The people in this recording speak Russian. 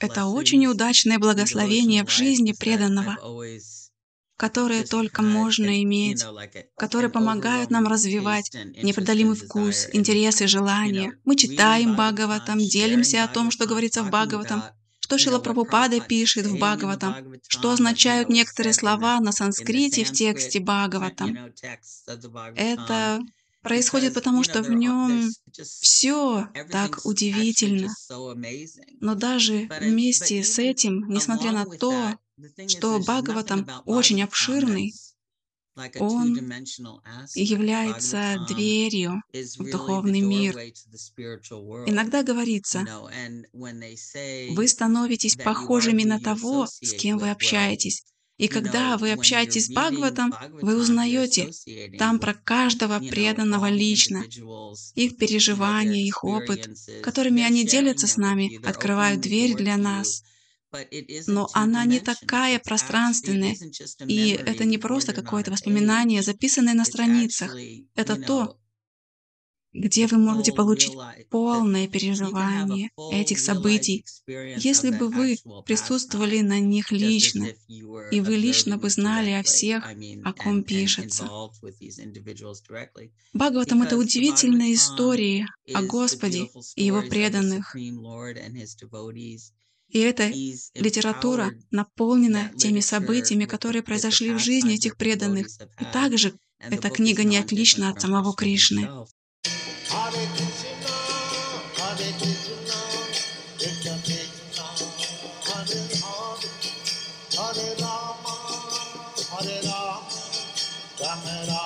Это очень удачное благословение в жизни преданного, которые только можно иметь, которые помогают нам развивать непреодолимый вкус, интересы, желания. Мы читаем Бхагаватам, делимся о том, что говорится в Бхагаватам, что Шила Прабхупада пишет в Бхагаватам, что означают некоторые слова на санскрите в тексте Бхагаватам. Это происходит потому, что в нем все так удивительно. Но даже вместе с этим, несмотря на то, что Бхагаватам очень обширный, он является дверью в духовный мир. Иногда говорится, вы становитесь похожими на того, с кем вы общаетесь. И когда вы общаетесь с Бхагаватом, вы узнаете там про каждого преданного лично, их переживания, их опыт, которыми они делятся с нами, открывают дверь для нас. Но она не такая пространственная, и это не просто какое-то воспоминание, записанное на страницах. Это то, где вы можете получить полное переживание этих событий, если бы вы присутствовали на них лично, и вы лично бы знали о всех, о ком пишется. Бхагаватам — это удивительная история о Господе и Его преданных. И эта литература наполнена теми событиями, которые произошли в жизни этих преданных. И также эта книга не отлична от самого Кришны. Hare Rama, Hare Rama, Rama Rama.